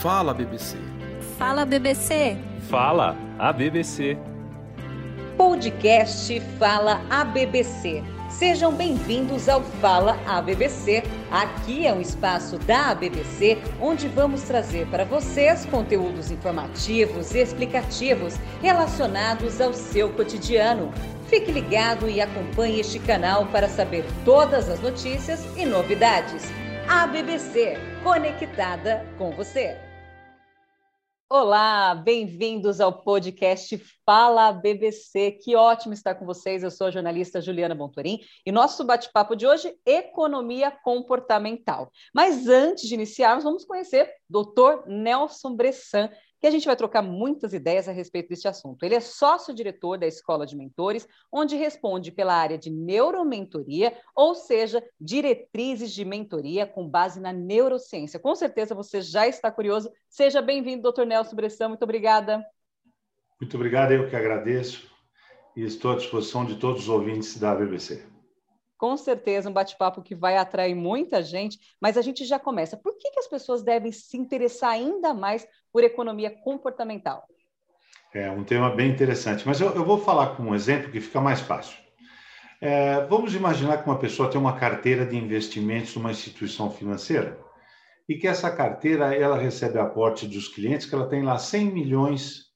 Fala BBC. Fala BBC. Fala a BBC. Podcast Fala a BBC. Sejam bem-vindos ao Fala a BBC. Aqui é um espaço da BBC onde vamos trazer para vocês conteúdos informativos e explicativos relacionados ao seu cotidiano. Fique ligado e acompanhe este canal para saber todas as notícias e novidades. A BBC, conectada com você. Olá, bem-vindos ao podcast Fala BBC. Que ótimo estar com vocês. Eu sou a jornalista Juliana Bontorim e nosso bate-papo de hoje economia comportamental. Mas antes de iniciarmos, vamos conhecer Dr. Nelson Bressan, que a gente vai trocar muitas ideias a respeito deste assunto. Ele é sócio-diretor da Escola de Mentores, onde responde pela área de neuromentoria, ou seja, diretrizes de mentoria com base na neurociência. Com certeza você já está curioso. Seja bem-vindo, doutor Nelson Bressão. Muito obrigada. Muito obrigado, eu que agradeço e estou à disposição de todos os ouvintes da BBC com certeza um bate-papo que vai atrair muita gente, mas a gente já começa. Por que, que as pessoas devem se interessar ainda mais por economia comportamental? É um tema bem interessante, mas eu, eu vou falar com um exemplo que fica mais fácil. É, vamos imaginar que uma pessoa tem uma carteira de investimentos numa instituição financeira e que essa carteira ela recebe aporte dos clientes, que ela tem lá 100 milhões,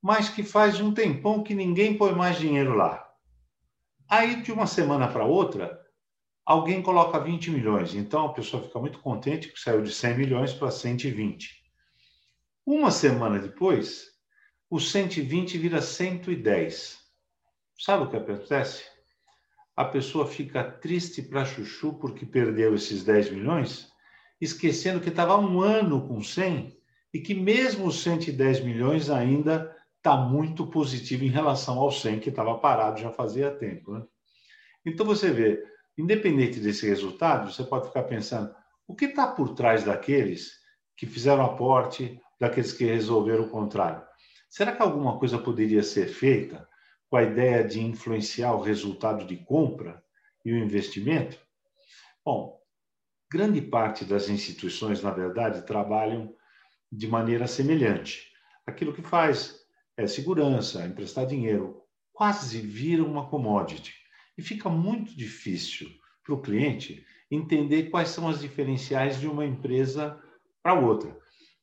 mas que faz um tempão que ninguém põe mais dinheiro lá. Aí, de uma semana para outra, alguém coloca 20 milhões. Então, a pessoa fica muito contente que saiu de 100 milhões para 120. Uma semana depois, o 120 vira 110. Sabe o que acontece? A pessoa fica triste para chuchu porque perdeu esses 10 milhões, esquecendo que estava um ano com 100 e que mesmo os 110 milhões ainda está muito positivo em relação ao 100 que estava parado já fazia tempo. Né? Então você vê, independente desse resultado, você pode ficar pensando o que está por trás daqueles que fizeram aporte, daqueles que resolveram o contrário. Será que alguma coisa poderia ser feita com a ideia de influenciar o resultado de compra e o investimento? Bom, grande parte das instituições, na verdade, trabalham de maneira semelhante. Aquilo que faz é, segurança, emprestar dinheiro, quase vira uma commodity. E fica muito difícil para o cliente entender quais são as diferenciais de uma empresa para outra.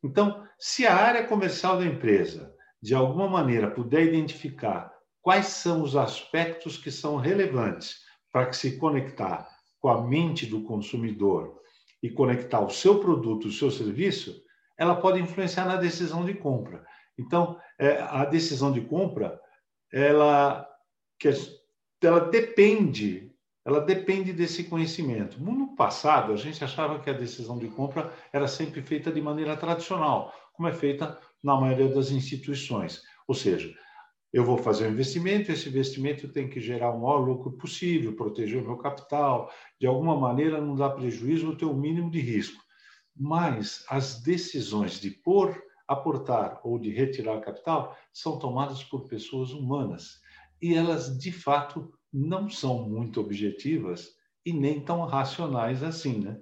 Então, se a área comercial da empresa, de alguma maneira, puder identificar quais são os aspectos que são relevantes para que se conectar com a mente do consumidor e conectar o seu produto, o seu serviço, ela pode influenciar na decisão de compra. Então, é, a decisão de compra, ela, que ela depende, ela depende desse conhecimento. No passado, a gente achava que a decisão de compra era sempre feita de maneira tradicional, como é feita na maioria das instituições. Ou seja, eu vou fazer um investimento, esse investimento tem que gerar o maior lucro possível, proteger o meu capital, de alguma maneira não dar prejuízo ter o mínimo de risco. Mas as decisões de pôr aportar ou de retirar capital são tomadas por pessoas humanas e elas de fato não são muito objetivas e nem tão racionais assim, né?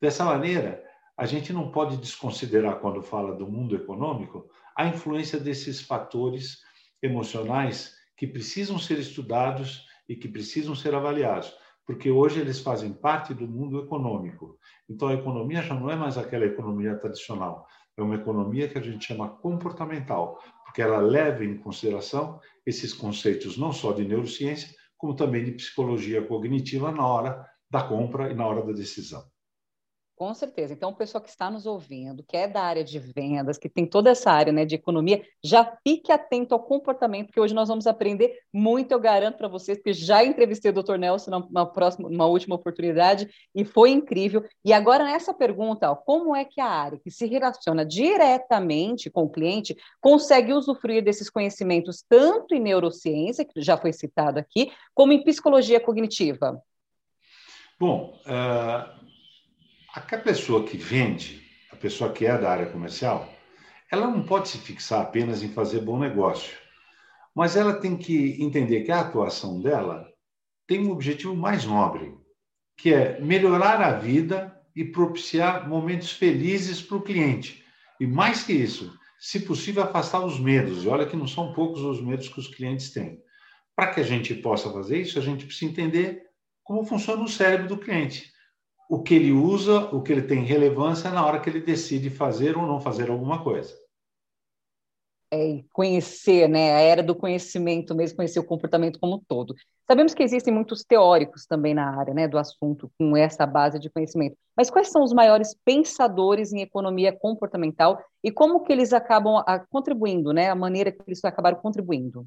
Dessa maneira, a gente não pode desconsiderar quando fala do mundo econômico a influência desses fatores emocionais que precisam ser estudados e que precisam ser avaliados, porque hoje eles fazem parte do mundo econômico. Então a economia já não é mais aquela economia tradicional, é uma economia que a gente chama comportamental, porque ela leva em consideração esses conceitos não só de neurociência, como também de psicologia cognitiva na hora da compra e na hora da decisão. Com certeza. Então, o pessoal que está nos ouvindo, que é da área de vendas, que tem toda essa área né, de economia, já fique atento ao comportamento, porque hoje nós vamos aprender muito, eu garanto para vocês, porque já entrevistei o Dr. Nelson numa, próxima, numa última oportunidade e foi incrível. E agora, nessa pergunta, ó, como é que a área que se relaciona diretamente com o cliente consegue usufruir desses conhecimentos, tanto em neurociência, que já foi citado aqui, como em psicologia cognitiva? Bom, uh a pessoa que vende, a pessoa que é da área comercial, ela não pode se fixar apenas em fazer bom negócio, mas ela tem que entender que a atuação dela tem um objetivo mais nobre, que é melhorar a vida e propiciar momentos felizes para o cliente. E mais que isso, se possível, afastar os medos. E olha que não são poucos os medos que os clientes têm. Para que a gente possa fazer isso, a gente precisa entender como funciona o cérebro do cliente. O que ele usa, o que ele tem relevância na hora que ele decide fazer ou não fazer alguma coisa é, conhecer, né, a era do conhecimento mesmo, conhecer o comportamento como um todo. Sabemos que existem muitos teóricos também na área, né, do assunto, com essa base de conhecimento. Mas quais são os maiores pensadores em economia comportamental e como que eles acabam a, contribuindo, né, a maneira que eles acabaram contribuindo?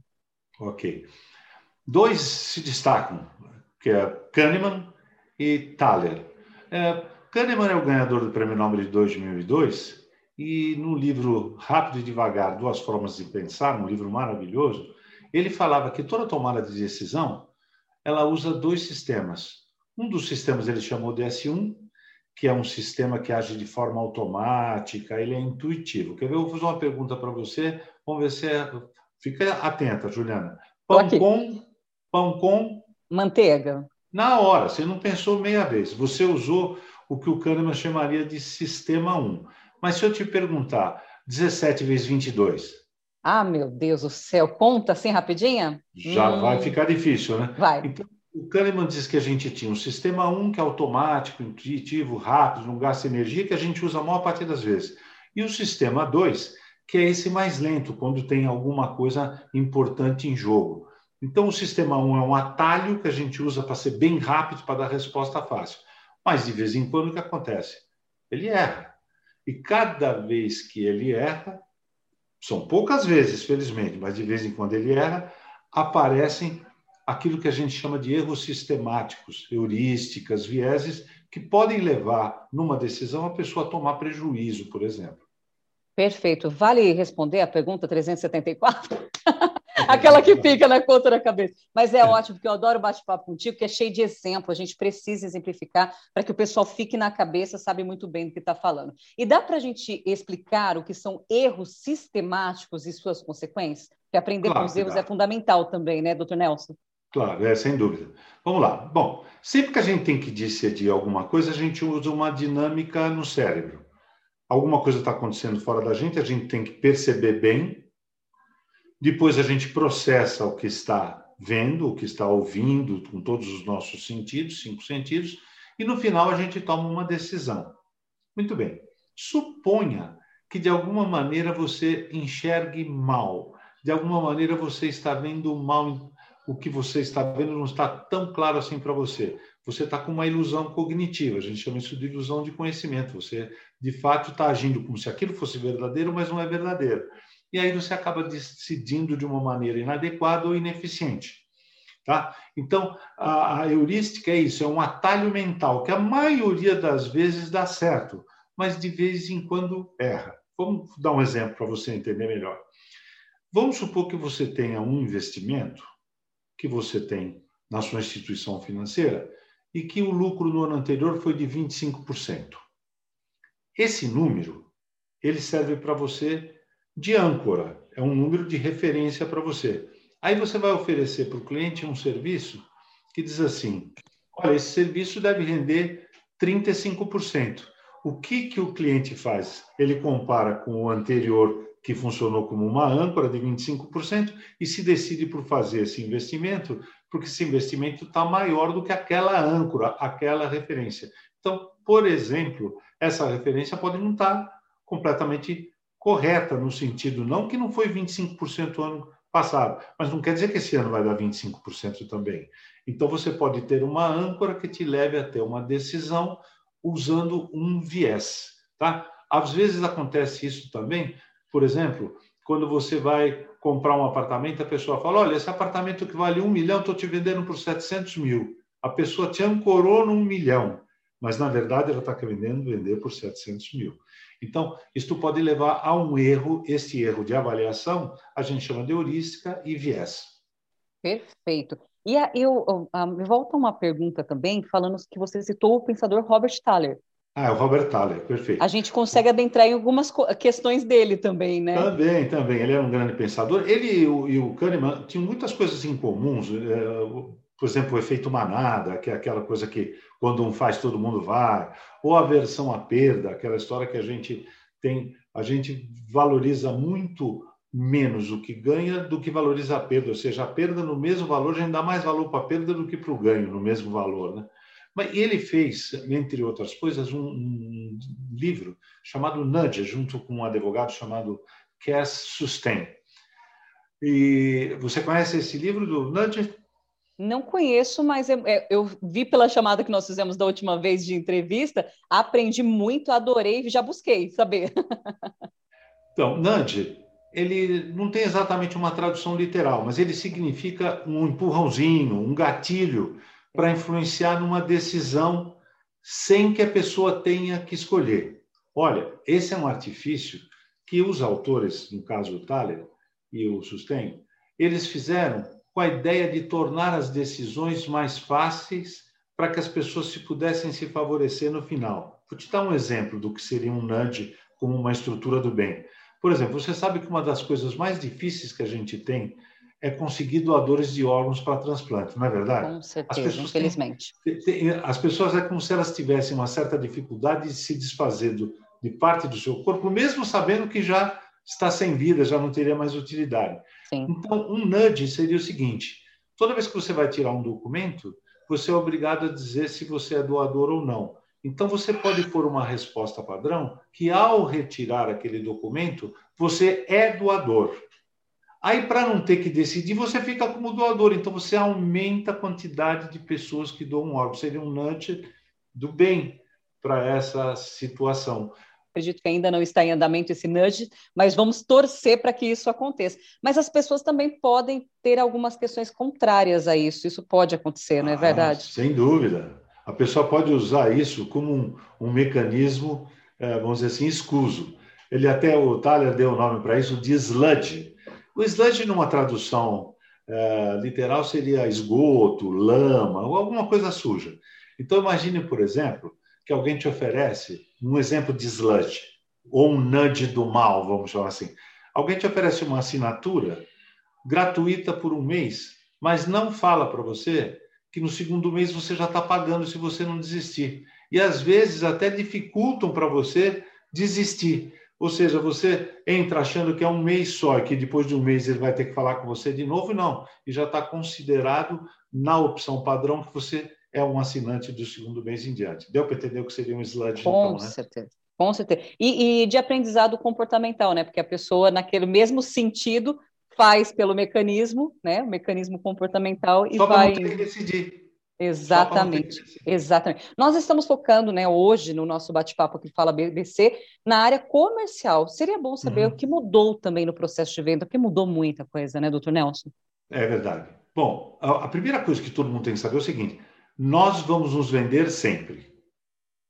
Ok. Dois se destacam, que é Kahneman e Thaler. É, Kahneman é o ganhador do Prêmio Nobel de 2002 e no livro Rápido e Devagar, Duas Formas de Pensar, um livro maravilhoso, ele falava que toda tomada de decisão ela usa dois sistemas. Um dos sistemas ele chamou de S1, que é um sistema que age de forma automática, ele é intuitivo. Quer ver? Eu vou fazer uma pergunta para você, vamos ver se é... Fica atenta, Juliana. Pão com... Pão com... Manteiga. Na hora, você não pensou meia vez. Você usou o que o Kahneman chamaria de sistema 1. Mas se eu te perguntar 17 vezes 22? Ah, meu Deus do céu, conta assim rapidinha? Já hum... vai ficar difícil, né? Vai. Então, o Kahneman diz que a gente tinha um sistema 1 que é automático, intuitivo, rápido, não gasta energia, que a gente usa a maior parte das vezes. E o sistema 2, que é esse mais lento, quando tem alguma coisa importante em jogo. Então, o sistema 1 é um atalho que a gente usa para ser bem rápido, para dar resposta fácil. Mas, de vez em quando, o que acontece? Ele erra. E cada vez que ele erra, são poucas vezes, felizmente, mas de vez em quando ele erra, aparecem aquilo que a gente chama de erros sistemáticos, heurísticas, vieses, que podem levar, numa decisão, a pessoa a tomar prejuízo, por exemplo. Perfeito. Vale responder a pergunta 374? Aquela que fica na conta da cabeça. Mas é, é. ótimo, porque eu adoro bate-papo contigo, que é cheio de exemplo. A gente precisa exemplificar para que o pessoal fique na cabeça, sabe muito bem do que está falando. E dá para a gente explicar o que são erros sistemáticos e suas consequências? Porque aprender claro, com os erros é fundamental também, né, doutor Nelson? Claro, é, sem dúvida. Vamos lá. Bom, sempre que a gente tem que decidir alguma coisa, a gente usa uma dinâmica no cérebro. Alguma coisa está acontecendo fora da gente, a gente tem que perceber bem depois a gente processa o que está vendo, o que está ouvindo, com todos os nossos sentidos, cinco sentidos, e no final a gente toma uma decisão. Muito bem. Suponha que de alguma maneira você enxergue mal, de alguma maneira você está vendo mal, o que você está vendo não está tão claro assim para você. Você está com uma ilusão cognitiva, a gente chama isso de ilusão de conhecimento. Você, de fato, está agindo como se aquilo fosse verdadeiro, mas não é verdadeiro e aí você acaba decidindo de uma maneira inadequada ou ineficiente. Tá? Então, a, a heurística é isso, é um atalho mental que a maioria das vezes dá certo, mas de vez em quando erra. Vamos dar um exemplo para você entender melhor. Vamos supor que você tenha um investimento que você tem na sua instituição financeira e que o lucro no ano anterior foi de 25%. Esse número, ele serve para você de âncora, é um número de referência para você. Aí você vai oferecer para o cliente um serviço que diz assim: olha, esse serviço deve render 35%. O que, que o cliente faz? Ele compara com o anterior, que funcionou como uma âncora de 25%, e se decide por fazer esse investimento, porque esse investimento está maior do que aquela âncora, aquela referência. Então, por exemplo, essa referência pode não estar tá completamente correta no sentido, não que não foi 25% ano passado, mas não quer dizer que esse ano vai dar 25% também. Então você pode ter uma âncora que te leve a ter uma decisão usando um viés, tá? Às vezes acontece isso também, por exemplo, quando você vai comprar um apartamento, a pessoa fala: Olha, esse apartamento que vale um milhão, estou te vendendo por 700 mil. A pessoa te ancorou num milhão, mas na verdade ela está querendo vender por 700 mil. Então, isto pode levar a um erro, esse erro de avaliação, a gente chama de heurística e viés. Perfeito. E a, eu, a, me volta uma pergunta também, falando que você citou o pensador Robert Thaler. Ah, é o Robert Thaler, perfeito. A gente consegue adentrar em algumas questões dele também, né? Também, também. Ele era um grande pensador. Ele e o, e o Kahneman tinham muitas coisas em comuns. É, por exemplo, o efeito manada, que é aquela coisa que quando um faz, todo mundo vai, ou a aversão à perda, aquela história que a gente tem a gente valoriza muito menos o que ganha do que valoriza a perda, ou seja, a perda no mesmo valor, a gente dá mais valor para a perda do que para o ganho no mesmo valor. Né? Mas ele fez, entre outras coisas, um, um livro chamado Nudge, junto com um advogado chamado Cass Sustain. E você conhece esse livro do Nudge? Não conheço, mas eu, é, eu, vi pela chamada que nós fizemos da última vez de entrevista, aprendi muito, adorei e já busquei saber. então, nudge, ele não tem exatamente uma tradução literal, mas ele significa um empurrãozinho, um gatilho para influenciar numa decisão sem que a pessoa tenha que escolher. Olha, esse é um artifício que os autores, no caso o Thaler e o Sustain, eles fizeram com a ideia de tornar as decisões mais fáceis para que as pessoas se pudessem se favorecer no final. Vou te dar um exemplo do que seria um nudge como uma estrutura do bem. Por exemplo, você sabe que uma das coisas mais difíceis que a gente tem é conseguir doadores de órgãos para transplante, não é verdade? Com certeza, as infelizmente. Têm, têm, as pessoas é como se elas tivessem uma certa dificuldade de se desfazer do, de parte do seu corpo, mesmo sabendo que já está sem vida, já não teria mais utilidade. Sim. Então, um nudge seria o seguinte: toda vez que você vai tirar um documento, você é obrigado a dizer se você é doador ou não. Então, você pode pôr uma resposta padrão que, ao retirar aquele documento, você é doador. Aí, para não ter que decidir, você fica como doador. Então, você aumenta a quantidade de pessoas que doam um órgão. Seria um nudge do bem para essa situação acredito que ainda não está em andamento esse nudge, mas vamos torcer para que isso aconteça. Mas as pessoas também podem ter algumas questões contrárias a isso, isso pode acontecer, não é ah, verdade? Sem dúvida. A pessoa pode usar isso como um, um mecanismo, é, vamos dizer assim, escuso. Ele até, o Thaler deu o nome para isso de sludge. O sludge, numa tradução é, literal, seria esgoto, lama, ou alguma coisa suja. Então, imagine, por exemplo, que alguém te oferece um exemplo de sludge, ou um nudge do mal, vamos chamar assim. Alguém te oferece uma assinatura gratuita por um mês, mas não fala para você que no segundo mês você já está pagando se você não desistir. E às vezes até dificultam para você desistir. Ou seja, você entra achando que é um mês só que depois de um mês ele vai ter que falar com você de novo, não. E já está considerado na opção padrão que você é um assinante do segundo mês em diante. Deu para entender o que seria um sludge, Com então, né? certeza. Com certeza. E, e, de aprendizado comportamental, né? Porque a pessoa, naquele mesmo sentido, faz pelo mecanismo, né? O mecanismo comportamental e Só vai. Não ter que decidir. Exatamente, exatamente. Nós estamos focando, né, hoje no nosso bate-papo que fala BBC na área comercial. Seria bom saber uhum. o que mudou também no processo de venda, porque mudou muita coisa, né, doutor Nelson? É verdade. Bom, a primeira coisa que todo mundo tem que saber é o seguinte: nós vamos nos vender sempre.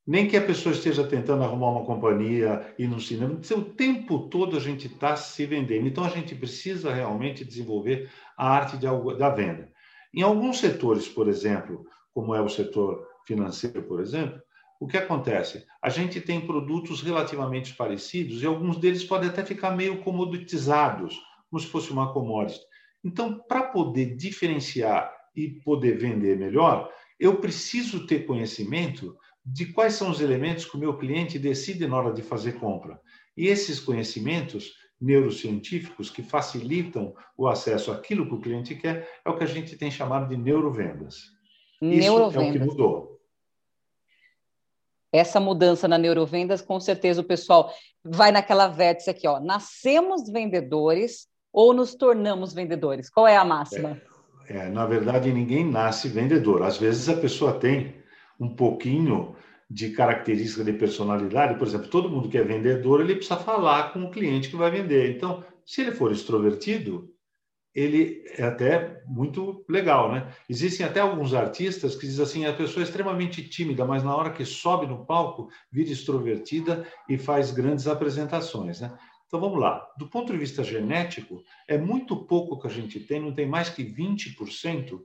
Nem que a pessoa esteja tentando arrumar uma companhia e no cinema, o tempo todo a gente está se vendendo. Então a gente precisa realmente desenvolver a arte de, da venda. Em alguns setores, por exemplo, como é o setor financeiro, por exemplo, o que acontece? A gente tem produtos relativamente parecidos e alguns deles podem até ficar meio comoditizados, como se fosse uma commodity. Então, para poder diferenciar e poder vender melhor, eu preciso ter conhecimento de quais são os elementos que o meu cliente decide na hora de fazer compra. E esses conhecimentos neurocientíficos que facilitam o acesso àquilo que o cliente quer é o que a gente tem chamado de neurovendas. Neurovendas. Isso é o que mudou. Essa mudança na neurovendas, com certeza o pessoal vai naquela vértice aqui, ó. Nascemos vendedores ou nos tornamos vendedores? Qual é a máxima? É. Na verdade, ninguém nasce vendedor. Às vezes a pessoa tem um pouquinho de característica de personalidade. Por exemplo, todo mundo que é vendedor, ele precisa falar com o cliente que vai vender. Então, se ele for extrovertido, ele é até muito legal, né? Existem até alguns artistas que dizem assim, a pessoa é extremamente tímida, mas na hora que sobe no palco, vira extrovertida e faz grandes apresentações, né? Então vamos lá. Do ponto de vista genético, é muito pouco que a gente tem, não tem mais que 20%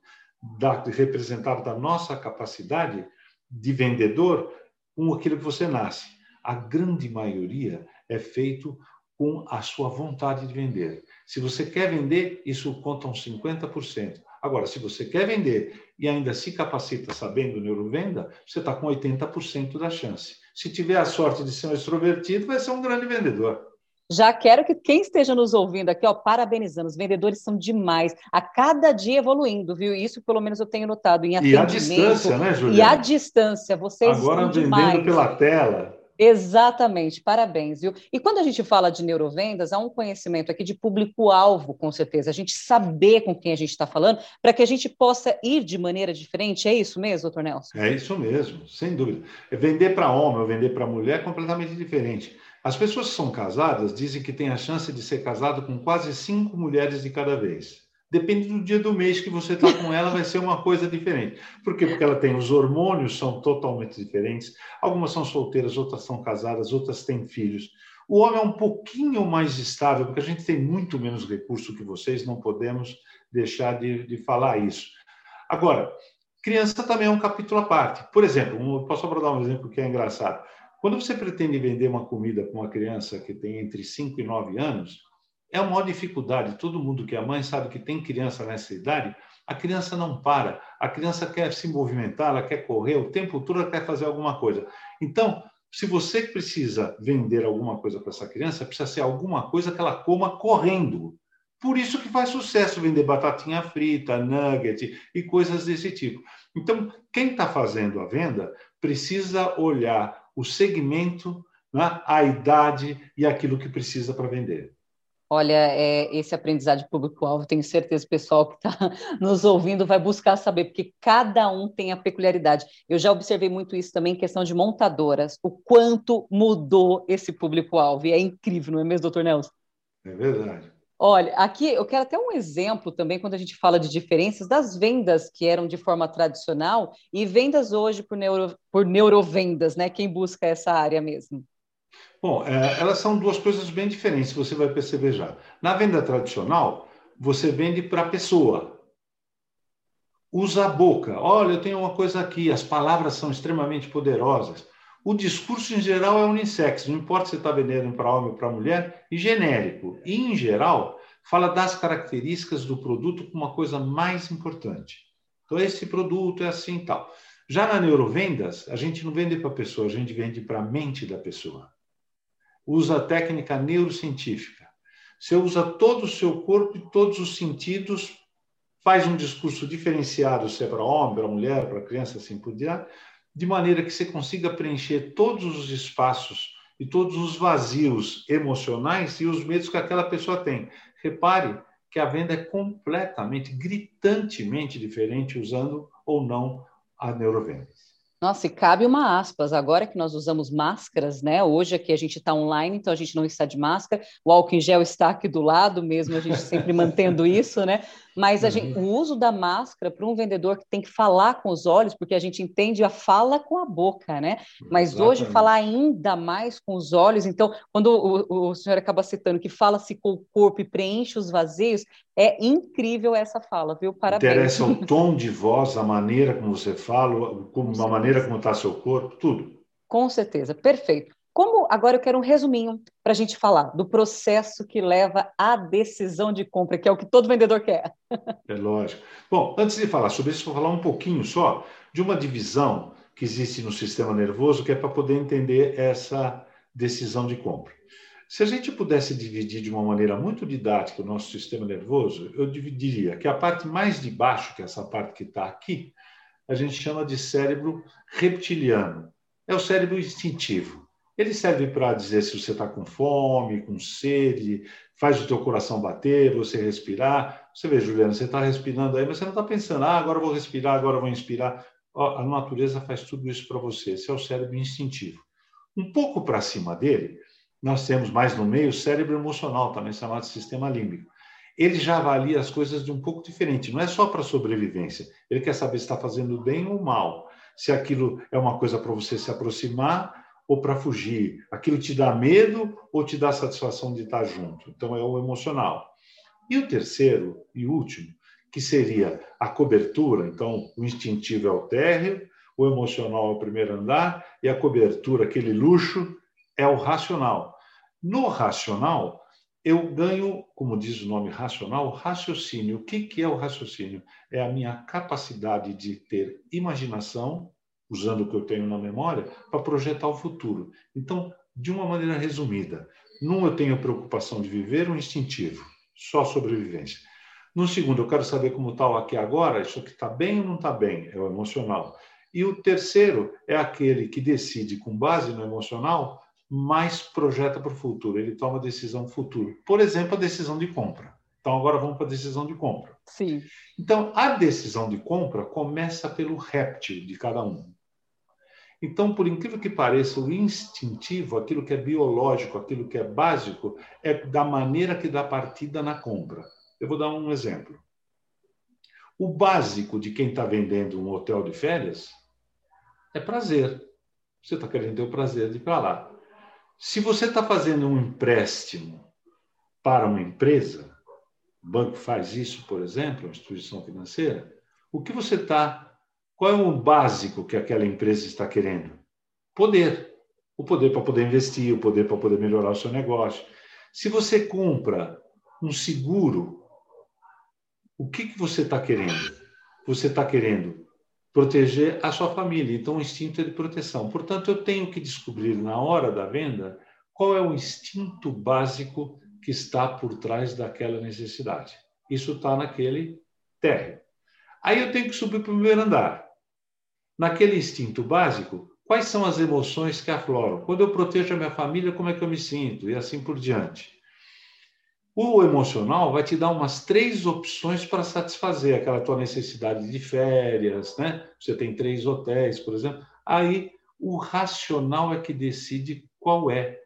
da, representado da nossa capacidade de vendedor com aquilo que você nasce. A grande maioria é feito com a sua vontade de vender. Se você quer vender, isso conta uns 50%. Agora, se você quer vender e ainda se capacita sabendo neurovenda, você está com 80% da chance. Se tiver a sorte de ser um extrovertido, vai ser um grande vendedor. Já quero que quem esteja nos ouvindo aqui, ó, parabenizando. Os vendedores são demais. A cada dia evoluindo, viu? Isso pelo menos eu tenho notado em atendimento. E a distância, né, Juliana? E a distância, vocês Agora vendendo demais. pela tela. Exatamente, parabéns, viu? E quando a gente fala de neurovendas, há um conhecimento aqui de público-alvo, com certeza, a gente saber com quem a gente está falando, para que a gente possa ir de maneira diferente. É isso mesmo, doutor Nelson? É isso mesmo, sem dúvida. Vender para homem ou vender para mulher é completamente diferente. As pessoas que são casadas dizem que têm a chance de ser casado com quase cinco mulheres de cada vez. Depende do dia do mês que você está com ela, vai ser uma coisa diferente. Por quê? Porque ela tem os hormônios, são totalmente diferentes. Algumas são solteiras, outras são casadas, outras têm filhos. O homem é um pouquinho mais estável, porque a gente tem muito menos recurso que vocês, não podemos deixar de, de falar isso. Agora, criança também é um capítulo à parte. Por exemplo, um, posso abordar um exemplo que é engraçado. Quando você pretende vender uma comida para uma criança que tem entre 5 e 9 anos, é uma maior dificuldade. Todo mundo que é mãe sabe que tem criança nessa idade, a criança não para. A criança quer se movimentar, ela quer correr, o tempo todo ela quer fazer alguma coisa. Então, se você precisa vender alguma coisa para essa criança, precisa ser alguma coisa que ela coma correndo. Por isso que faz sucesso vender batatinha frita, nugget e coisas desse tipo. Então, quem está fazendo a venda precisa olhar o segmento, né, a idade e aquilo que precisa para vender. Olha, é, esse aprendizado de público-alvo, tenho certeza o pessoal que está nos ouvindo vai buscar saber, porque cada um tem a peculiaridade. Eu já observei muito isso também em questão de montadoras, o quanto mudou esse público-alvo. E é incrível, não é mesmo, doutor Nelson? É verdade. Olha, aqui eu quero até um exemplo também quando a gente fala de diferenças das vendas que eram de forma tradicional e vendas hoje por, neuro, por neurovendas, né? Quem busca essa área mesmo? Bom, é, elas são duas coisas bem diferentes, você vai perceber já. Na venda tradicional, você vende para a pessoa. Usa a boca. Olha, eu tenho uma coisa aqui, as palavras são extremamente poderosas. O discurso, em geral, é unissex, não importa se está vendendo para homem ou para mulher, e genérico. E, em geral, fala das características do produto como uma coisa mais importante. Então, esse produto é assim e tal. Já na neurovendas, a gente não vende para a pessoa, a gente vende para a mente da pessoa. Usa a técnica neurocientífica. Você usa todo o seu corpo e todos os sentidos, faz um discurso diferenciado, se é para homem, para mulher, para criança, assim por diante, de maneira que você consiga preencher todos os espaços e todos os vazios emocionais e os medos que aquela pessoa tem. Repare que a venda é completamente, gritantemente diferente usando ou não a neurovendas. Nossa, e cabe uma aspas, agora que nós usamos máscaras, né? Hoje aqui a gente está online, então a gente não está de máscara, o álcool em gel está aqui do lado mesmo, a gente sempre mantendo isso, né? Mas gente, uhum. o uso da máscara para um vendedor que tem que falar com os olhos, porque a gente entende a fala com a boca, né? Mas Exatamente. hoje falar ainda mais com os olhos, então, quando o, o senhor acaba citando que fala-se com o corpo e preenche os vazios, é incrível essa fala, viu? Parabéns. Interessa o tom de voz, a maneira como você fala, como, a maneira como está seu corpo, tudo. Com certeza, perfeito. Como agora eu quero um resuminho para a gente falar do processo que leva à decisão de compra, que é o que todo vendedor quer. É lógico. Bom, antes de falar sobre isso, vou falar um pouquinho só de uma divisão que existe no sistema nervoso, que é para poder entender essa decisão de compra. Se a gente pudesse dividir de uma maneira muito didática o nosso sistema nervoso, eu dividiria que a parte mais de baixo, que é essa parte que está aqui, a gente chama de cérebro reptiliano. É o cérebro instintivo. Ele serve para dizer se você está com fome, com sede, faz o teu coração bater, você respirar. Você vê, Juliana, você está respirando aí, mas você não está pensando, ah, agora vou respirar, agora vou inspirar. A natureza faz tudo isso para você. Esse é o cérebro instintivo. Um pouco para cima dele, nós temos mais no meio o cérebro emocional, também chamado sistema límbico. Ele já avalia as coisas de um pouco diferente. Não é só para sobrevivência. Ele quer saber se está fazendo bem ou mal. Se aquilo é uma coisa para você se aproximar ou para fugir? Aquilo te dá medo ou te dá satisfação de estar junto? Então, é o emocional. E o terceiro e último, que seria a cobertura. Então, o instintivo é o térreo, o emocional é o primeiro andar e a cobertura, aquele luxo, é o racional. No racional, eu ganho, como diz o nome racional, raciocínio. O que, que é o raciocínio? É a minha capacidade de ter imaginação, usando o que eu tenho na memória, para projetar o futuro. Então, de uma maneira resumida, num eu tenho preocupação de viver, um instintivo, só sobrevivência. No segundo, eu quero saber como está o aqui agora, isso aqui está bem ou não está bem, é o emocional. E o terceiro é aquele que decide com base no emocional, mas projeta para o futuro, ele toma decisão futuro. Por exemplo, a decisão de compra. Então, agora vamos para a decisão de compra. Sim. Então, a decisão de compra começa pelo réptil de cada um. Então, por incrível que pareça, o instintivo, aquilo que é biológico, aquilo que é básico, é da maneira que dá partida na compra. Eu vou dar um exemplo. O básico de quem está vendendo um hotel de férias é prazer. Você está querendo ter o prazer de ir para lá. Se você está fazendo um empréstimo para uma empresa, o banco faz isso, por exemplo, uma instituição financeira, o que você está. Qual é o básico que aquela empresa está querendo? Poder. O poder para poder investir, o poder para poder melhorar o seu negócio. Se você compra um seguro, o que, que você está querendo? Você está querendo proteger a sua família. Então, o instinto é de proteção. Portanto, eu tenho que descobrir na hora da venda qual é o instinto básico que está por trás daquela necessidade. Isso está naquele térreo. Aí eu tenho que subir para o primeiro andar. Naquele instinto básico, quais são as emoções que afloram? Quando eu protejo a minha família, como é que eu me sinto? E assim por diante. O emocional vai te dar umas três opções para satisfazer aquela tua necessidade de férias, né? Você tem três hotéis, por exemplo. Aí o racional é que decide qual é.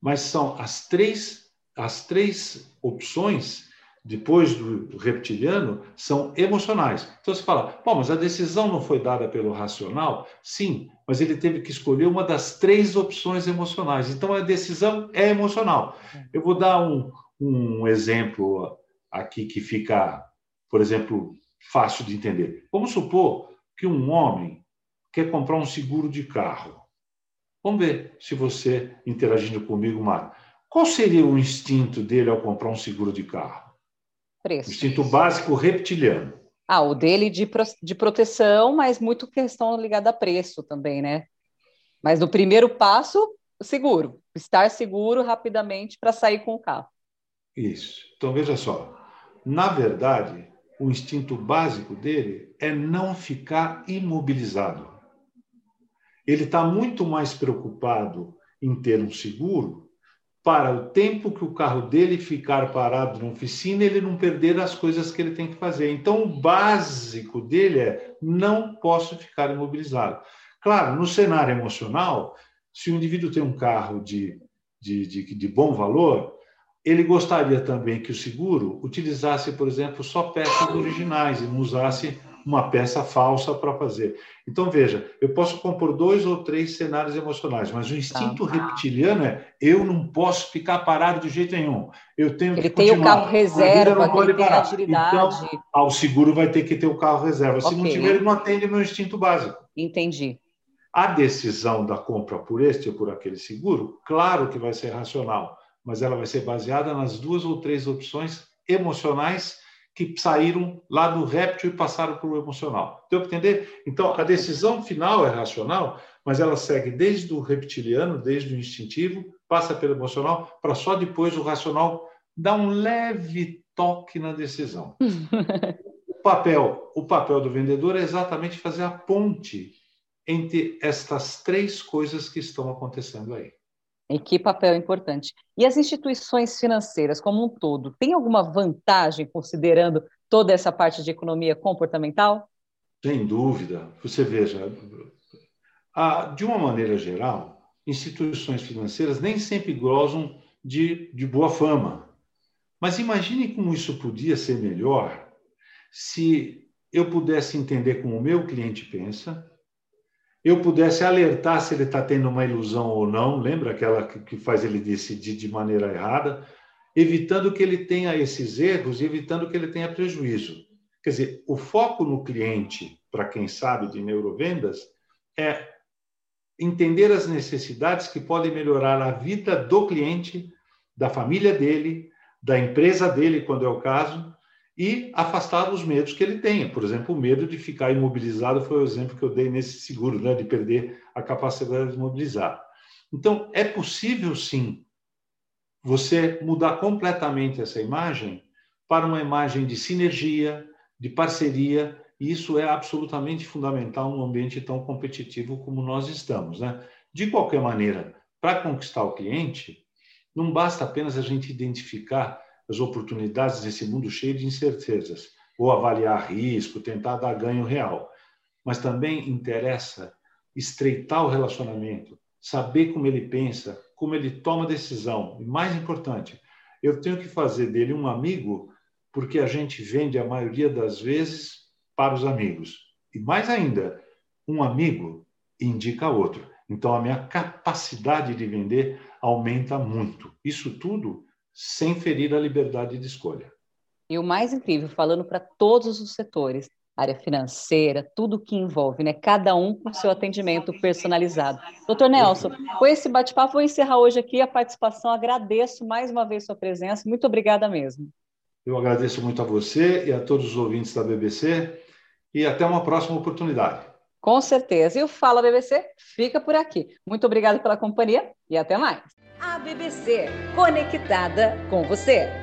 Mas são as três as três opções depois do reptiliano são emocionais. Então você fala, Pô, mas a decisão não foi dada pelo racional? Sim, mas ele teve que escolher uma das três opções emocionais. Então a decisão é emocional. Eu vou dar um, um exemplo aqui que fica, por exemplo, fácil de entender. Vamos supor que um homem quer comprar um seguro de carro. Vamos ver se você, interagindo comigo, Marco qual seria o instinto dele ao comprar um seguro de carro? Preço. Instinto básico reptiliano. Ah, o dele de, de proteção, mas muito questão ligada a preço também, né? Mas no primeiro passo, seguro. Estar seguro rapidamente para sair com o carro. Isso. Então, veja só. Na verdade, o instinto básico dele é não ficar imobilizado. Ele está muito mais preocupado em ter um seguro para o tempo que o carro dele ficar parado na oficina, ele não perder as coisas que ele tem que fazer. Então, o básico dele é: não posso ficar imobilizado. Claro, no cenário emocional, se o indivíduo tem um carro de, de, de, de bom valor, ele gostaria também que o seguro utilizasse, por exemplo, só peças originais e não usasse uma peça falsa para fazer. Então, veja, eu posso compor dois ou três cenários emocionais, mas o instinto tá. reptiliano é eu não posso ficar parado de jeito nenhum. Eu tenho ele que tem continuar. o carro reserva, ele tem parar. agilidade. Então, ah, o seguro vai ter que ter o carro reserva. Se okay. não tiver, ele não atende meu instinto básico. Entendi. A decisão da compra por este ou por aquele seguro, claro que vai ser racional, mas ela vai ser baseada nas duas ou três opções emocionais que saíram lá do réptil e passaram para o emocional. Deu para entender? Então, a decisão final é racional, mas ela segue desde o reptiliano, desde o instintivo, passa pelo emocional, para só depois o racional dar um leve toque na decisão. o papel, o papel do vendedor é exatamente fazer a ponte entre estas três coisas que estão acontecendo aí. E que papel importante. E as instituições financeiras como um todo, têm alguma vantagem considerando toda essa parte de economia comportamental? Sem dúvida. Você veja, de uma maneira geral, instituições financeiras nem sempre gozam de, de boa fama. Mas imagine como isso podia ser melhor se eu pudesse entender como o meu cliente pensa, eu pudesse alertar se ele está tendo uma ilusão ou não, lembra aquela que faz ele decidir de maneira errada, evitando que ele tenha esses erros e evitando que ele tenha prejuízo. Quer dizer, o foco no cliente, para quem sabe de neurovendas, é entender as necessidades que podem melhorar a vida do cliente, da família dele, da empresa dele, quando é o caso, e afastar os medos que ele tem. Por exemplo, o medo de ficar imobilizado foi o exemplo que eu dei nesse seguro, né, de perder a capacidade de mobilizar. Então, é possível sim você mudar completamente essa imagem para uma imagem de sinergia, de parceria, e isso é absolutamente fundamental num ambiente tão competitivo como nós estamos. Né? De qualquer maneira, para conquistar o cliente, não basta apenas a gente identificar as oportunidades nesse mundo cheio de incertezas, ou avaliar risco, tentar dar ganho real, mas também interessa estreitar o relacionamento, saber como ele pensa, como ele toma decisão. E mais importante, eu tenho que fazer dele um amigo, porque a gente vende a maioria das vezes para os amigos. E mais ainda, um amigo indica outro. Então a minha capacidade de vender aumenta muito. Isso tudo sem ferir a liberdade de escolha. E o mais incrível, falando para todos os setores, área financeira, tudo que envolve, né? Cada um com seu atendimento personalizado. Doutor Nelson, com esse bate-papo, vou encerrar hoje aqui a participação. Agradeço mais uma vez sua presença. Muito obrigada mesmo. Eu agradeço muito a você e a todos os ouvintes da BBC e até uma próxima oportunidade. Com certeza. E o Fala BBC fica por aqui. Muito obrigada pela companhia e até mais. A BBC, conectada com você.